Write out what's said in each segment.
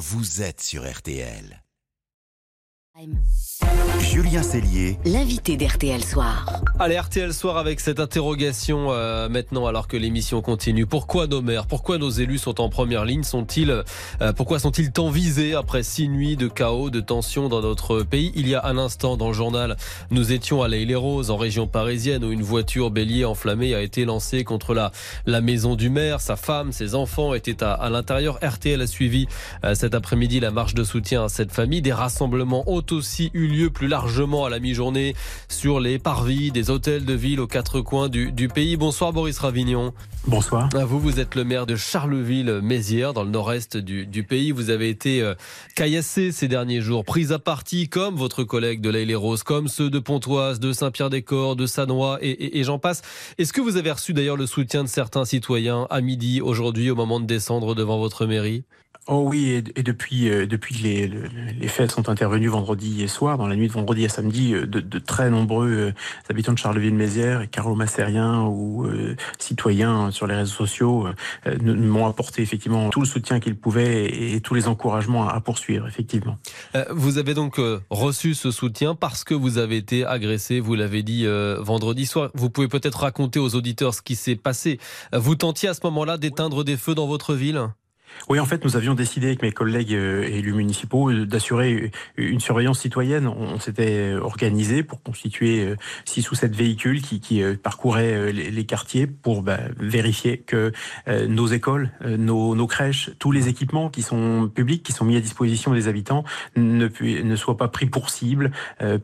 vous êtes sur RTL. Julien Cellier, l'invité d'RTL Soir. Allez, RTL Soir avec cette interrogation euh, maintenant alors que l'émission continue. Pourquoi nos maires, pourquoi nos élus sont en première ligne? Sont-ils, euh, Pourquoi sont-ils tant visés après six nuits de chaos, de tension dans notre pays? Il y a un instant dans le journal, nous étions à l'Aïle-les-Roses en région parisienne où une voiture bélier enflammée a été lancée contre la, la maison du maire. Sa femme, ses enfants étaient à, à l'intérieur. RTL a suivi euh, cet après-midi la marche de soutien à cette famille. Des rassemblements ont aussi eu lieu plus largement à la mi-journée sur les parvis des hôtels de ville aux quatre coins du, du pays. Bonsoir Boris Ravignon. Bonsoir. Vous, vous êtes le maire de Charleville-Mézières, dans le nord-est du, du, pays. Vous avez été euh, caillassé ces derniers jours, pris à partie, comme votre collègue de l'Aïle-les-Roses, comme ceux de Pontoise, de Saint-Pierre-des-Corps, de Sanois, et, et, et j'en passe. Est-ce que vous avez reçu d'ailleurs le soutien de certains citoyens à midi, aujourd'hui, au moment de descendre devant votre mairie? Oh oui, et, et depuis, euh, depuis que les, les, faits sont intervenus vendredi soir, dans la nuit de vendredi à samedi, euh, de, très nombreux euh, habitants de Charleville-Mézières, Carlo Massérien ou euh, citoyens sur les réseaux sociaux euh, m'ont apporté effectivement tout le soutien qu'ils pouvaient et, et, tous les encouragements à, à poursuivre, effectivement. vous avez donc reçu ce soutien parce que vous avez été agressé, vous l'avez dit vendredi soir. Vous pouvez peut-être raconter aux auditeurs ce qui s'est passé. Vous tentiez à ce moment-là d'éteindre des feux dans votre ville? Oui, en fait, nous avions décidé avec mes collègues euh, élus municipaux euh, d'assurer une surveillance citoyenne. On s'était organisé pour constituer euh, six ou sept véhicules qui, qui parcouraient les quartiers pour bah, vérifier que nos écoles, nos, nos, crèches, tous les équipements qui sont publics, qui sont mis à disposition des habitants, ne, ne soient pas pris pour cible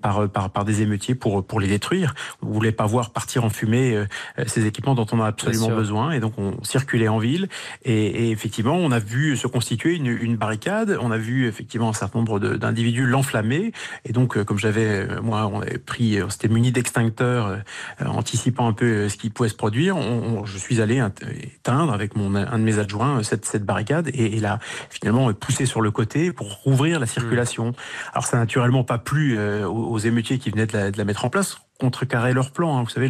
par, par, par des émeutiers pour, pour les détruire. On voulait pas voir partir en fumée ces équipements dont on a absolument besoin, et donc on circulait en ville. Et, et effectivement, on a vu se constituer une, une, barricade. On a vu effectivement un certain nombre d'individus l'enflammer. Et donc, euh, comme j'avais, euh, moi, on avait pris, on s'était muni d'extincteurs, euh, anticipant un peu ce qui pouvait se produire. On, on, je suis allé éteindre avec mon, un de mes adjoints cette, cette barricade et, et là, finalement, poussé sur le côté pour rouvrir la circulation. Mmh. Alors, ça n'a naturellement pas plu aux, aux émeutiers qui venaient de la, de la mettre en place contrecarrer leur plan. Hein. Vous savez,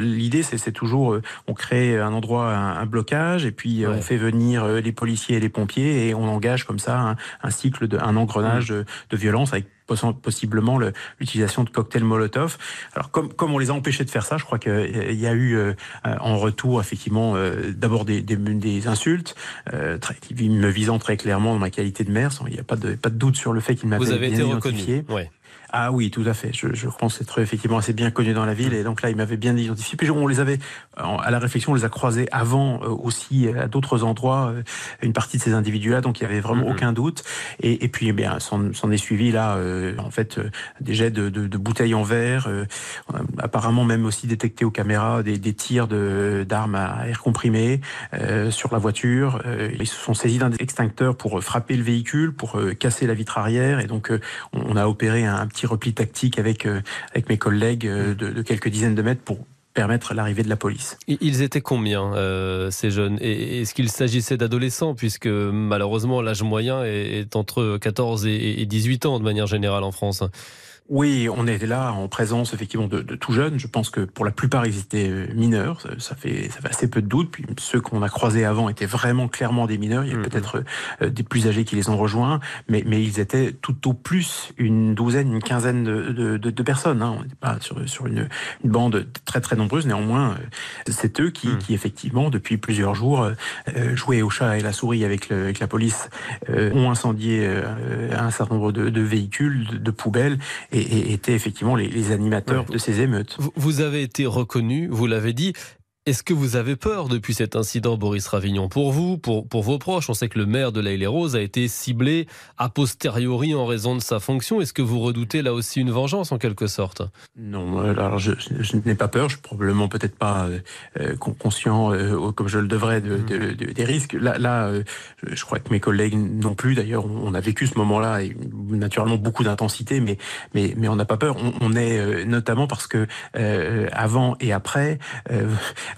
l'idée, le, c'est toujours, euh, on crée un endroit, un, un blocage, et puis euh, ouais. on fait venir euh, les policiers et les pompiers, et on engage comme ça un, un cycle, de, un engrenage mmh. de, de violence avec possiblement l'utilisation de cocktails Molotov. Alors comme, comme on les a empêchés de faire ça, je crois qu'il y a eu euh, en retour effectivement euh, d'abord des, des, des, insultes euh, très, me visant très clairement dans ma qualité de maire. Il n'y a pas de, pas de doute sur le fait qu'il m'avait bien été identifié. Reconnu. Ouais. Ah oui, tout à fait. Je, je pense être effectivement assez bien connu dans la ville. Et donc là, il m'avait bien identifié. Puis on les avait, à la réflexion, on les a croisés avant aussi à d'autres endroits, une partie de ces individus-là. Donc il y avait vraiment mmh. aucun doute. Et, et puis, eh bien, s'en est suivi là, euh, en fait, des jets de, de, de bouteilles en verre. Euh, apparemment même aussi détecté aux caméras des, des tirs d'armes à air comprimé euh, sur la voiture. ils se sont saisis d'un extincteur pour frapper le véhicule, pour casser la vitre arrière. Et donc, on a opéré un, un petit repli tactique avec, euh, avec mes collègues euh, de, quelques dizaines de mètres pour permettre l'arrivée de la police. Ils étaient combien, euh, ces jeunes? Est-ce qu'il s'agissait d'adolescents, puisque malheureusement l'âge moyen est, entre 14 et 18 ans de manière générale en France oui, on est là en présence effectivement de, de, tout jeunes. Je pense que pour la plupart ils étaient mineurs. Ça fait, ça fait assez peu de doute. Puis ceux qu'on a croisés avant étaient vraiment clairement des mineurs. Il y a mmh. peut-être euh, des plus âgés qui les ont rejoints, mais, mais ils étaient tout au plus une douzaine, une quinzaine de, de, de personnes. Hein. On n'était pas sur, sur une, une, bande très très nombreuse. Néanmoins, euh, c'est eux qui, mmh. qui effectivement depuis plusieurs jours euh, jouaient au chat et la souris avec, le, avec la police, euh, ont incendié euh, un certain nombre de, véhicules, de, de poubelles. Et et, étaient effectivement les, les animateurs ouais. de ces émeutes. Vous avez été reconnu, vous l'avez dit, est-ce que vous avez peur depuis cet incident, Boris Ravignon? Pour vous, pour, pour vos proches, on sait que le maire de l'Aïle Rose a été ciblé a posteriori en raison de sa fonction. Est-ce que vous redoutez là aussi une vengeance en quelque sorte? Non, alors je, n'ai pas peur. Je suis probablement peut-être pas euh, conscient, euh, comme je le devrais, de, de, de, des risques. Là, euh, je crois que mes collègues non plus. D'ailleurs, on a vécu ce moment-là et naturellement beaucoup d'intensité, mais, mais, mais on n'a pas peur. On, on est euh, notamment parce que euh, avant et après,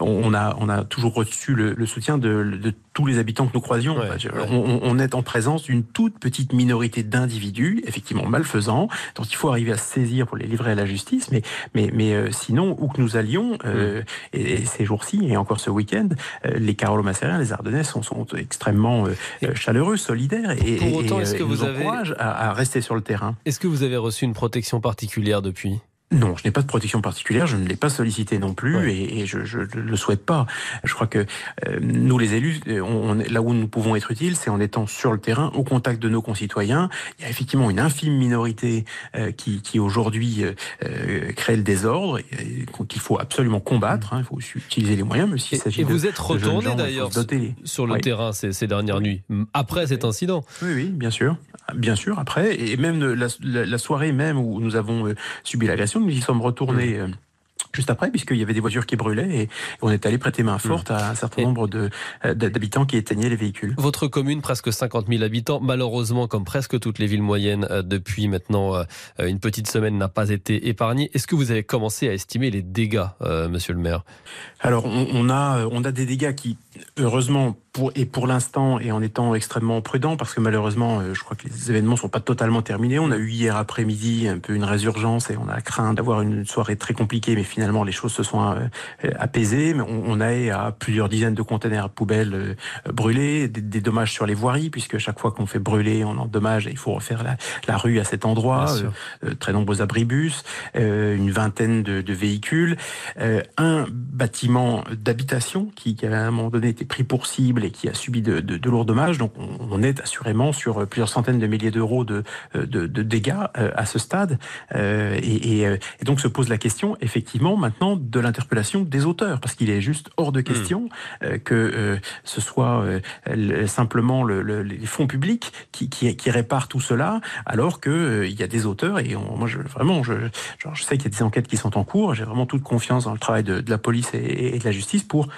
on a, on a toujours reçu le, le soutien de, de, tous les habitants que nous croisions. Ouais, on, on, est en présence d'une toute petite minorité d'individus, effectivement malfaisants, dont il faut arriver à se saisir pour les livrer à la justice. Mais, mais, mais euh, sinon, où que nous allions, euh, et, et, ces jours-ci, et encore ce week-end, euh, les Carolo-Massériens, les Ardennais sont, sont extrêmement euh, chaleureux, solidaires, et, pour autant, et, est-ce que et vous nous avez à rester sur le terrain. Est-ce que vous avez reçu une protection particulière depuis? Non, je n'ai pas de protection particulière, je ne l'ai pas sollicité non plus Ouais. et, et je ne le souhaite pas. Je crois que euh, nous, les élus, on, on est- là où nous pouvons être utiles, c'est en étant sur le terrain, au contact de nos concitoyens. Il y a effectivement une infime minorité euh, qui, qui aujourd'hui euh, euh, crée le désordre et, et qu'il faut absolument combattre. hein. il faut aussi utiliser les moyens, même s'il Et, s'agit et de, vous êtes retourné d'ailleurs sur le Oui. terrain ces, ces dernières Oui. nuits, après cet incident? Oui, oui, bien sûr, bien sûr. Après, et même la, la- la soirée même où nous avons euh, subi l'agression, nous y sommes retournés. euh, Juste après, puisqu'il y avait des voitures qui brûlaient et on est allé prêter main forte à un certain nombre euh, d'habitants qui éteignaient les véhicules. Votre commune, presque 50 000 habitants, malheureusement, comme presque toutes les villes moyennes euh, depuis maintenant euh, une petite semaine, n'a pas été épargnée. Est-ce que vous avez commencé à estimer les dégâts, euh, monsieur le maire? Alors, on, on a, on a des dégâts qui, heureusement, pour, et pour l'instant, et en étant extrêmement prudent, parce que malheureusement, je crois que les événements sont pas totalement terminés. On a eu hier après-midi un peu une résurgence et on a craint d'avoir une soirée très compliquée, mais finalement, les choses se sont euh, euh, apaisées. Mais on, on a eu à plusieurs dizaines de containers à poubelles euh, brûlés, des, des dommages sur les voiries, puisque chaque fois qu'on fait brûler, on endommage et il faut refaire la, la rue à cet endroit. Euh, très nombreux abribus, euh, une vingtaine de, de véhicules, euh, un bâtiment d'habitation qui, qui avait à un moment donné été pris pour cible et qui a subi de, de, de lourds dommages. Donc on, on est assurément sur plusieurs centaines de milliers d'euros de, dégâts à ce stade. Et, et, et donc se pose la question effectivement maintenant de l'interpellation des auteurs, parce qu'il est juste hors de question euh, que euh, ce soit euh, le- simplement le, le- les fonds publics qui, qui, qui réparent tout cela, alors que il y a des auteurs et on- moi je, vraiment je, genre, je sais qu'il y a des enquêtes qui sont en cours. J'ai vraiment toute confiance dans le travail de, de la police et, et de la justice pour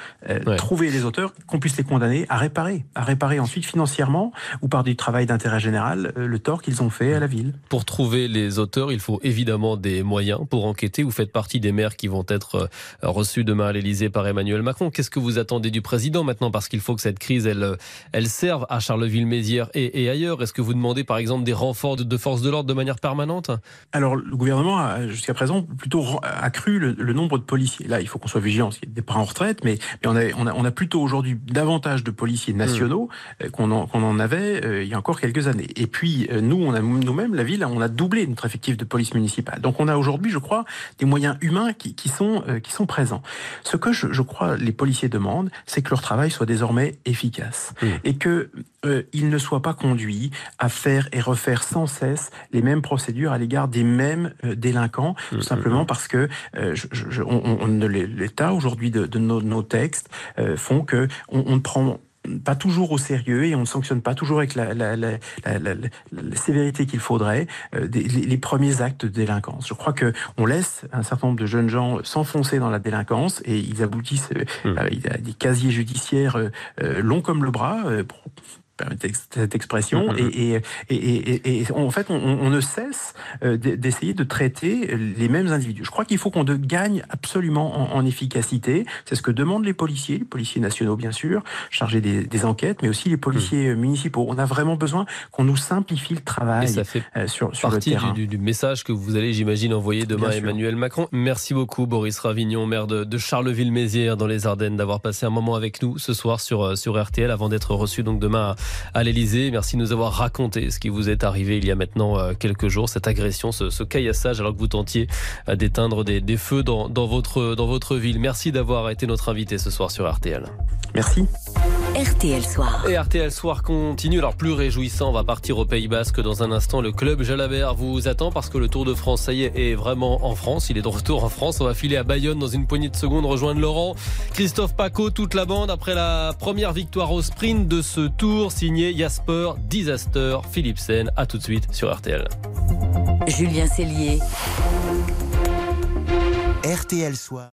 Ouais. trouver les auteurs, qu'on puisse les condamner à réparer, à réparer ensuite financièrement ou par du travail d'intérêt général le tort qu'ils ont fait à la ville. Pour trouver les auteurs, il faut évidemment des moyens pour enquêter. Vous faites partie des maires qui vont être euh, reçus demain à l'Elysée par Emmanuel Macron. Qu'est-ce que vous attendez du président maintenant? Parce qu'il faut que cette crise, elle, euh, elle serve à Charleville-Mézières et, ailleurs. Est-ce que vous demandez par exemple des renforts de, forces de l'ordre de manière permanente? Alors, le gouvernement a jusqu'à présent plutôt accru le, nombre de policiers. Là, il faut qu'on soit vigilant, parce qu'il y a des en retraite, mais, on, a, plutôt aujourd'hui davantage de policiers nationaux euh, qu'on en, avait il y a encore quelques années. Et puis, nous, nous-mêmes, la ville, on a doublé notre effectif de police municipale. Donc, on a aujourd'hui, je crois, des moyens humains qui, qui, sont, euh, qui sont présents. Ce que je, je crois les policiers demandent, c'est que leur travail soit désormais efficace Mmh. et que euh, ils ne soient pas conduits à faire et refaire sans cesse les mêmes procédures à l'égard des mêmes euh, délinquants, Mmh, tout simplement parce que je, je- on, l'État aujourd'hui de, de nos, nos textes font que on, on ne prend pas toujours au sérieux et on ne sanctionne pas toujours avec la, la, la, la, la- la- la sévérité qu'il faudrait euh, des- les, les premiers actes de délinquance. Je crois que on laisse un certain nombre de jeunes gens s'enfoncer dans la délinquance et ils aboutissent euh, Mm. à des casiers judiciaires euh, euh, longs comme le bras. Permettre cette expression Mhm. et, et, et, et, et en fait on, on ne cesse euh, d'essayer de traiter les mêmes individus. Je crois qu'il faut qu'on gagne absolument en, en efficacité. C'est ce que demandent les policiers, les policiers nationaux bien sûr, chargés des, des enquêtes, mais aussi les policiers euh, municipaux. On a vraiment besoin qu'on nous simplifie le travail ça fait euh, sur, sur le partie terrain. du, message que vous allez, j'imagine, envoyer demain à. Emmanuel Macron. Merci beaucoup, Boris Ravignon, maire de, de Charleville-Mézières, dans les Ardennes, d'avoir passé un moment avec nous ce soir sur, euh, sur RTL avant d'être reçu donc demain à, à l'Elysée. Merci de nous avoir raconté ce qui vous est arrivé il y a maintenant euh, quelques jours, cette agression, ce, ce caillassage, alors que vous tentiez euh, d'éteindre des, feux dans votre ville. Merci d'avoir été notre invité ce soir sur RTL. Merci. RTL Soir. Et RTL Soir continue. Alors plus réjouissant, on va partir au Pays Basque dans un instant. Le club Jalabert vous attend parce que le Tour de France, ça y est, est vraiment en France. Il est de retour en France. On va filer à Bayonne dans une poignée de secondes, rejoindre Laurent, Christophe Paco, toute la bande après la première victoire au sprint de ce Tour signé Jasper Disaster Philipsen. À tout de suite sur RTL. Julien Cellier. RTL Soir.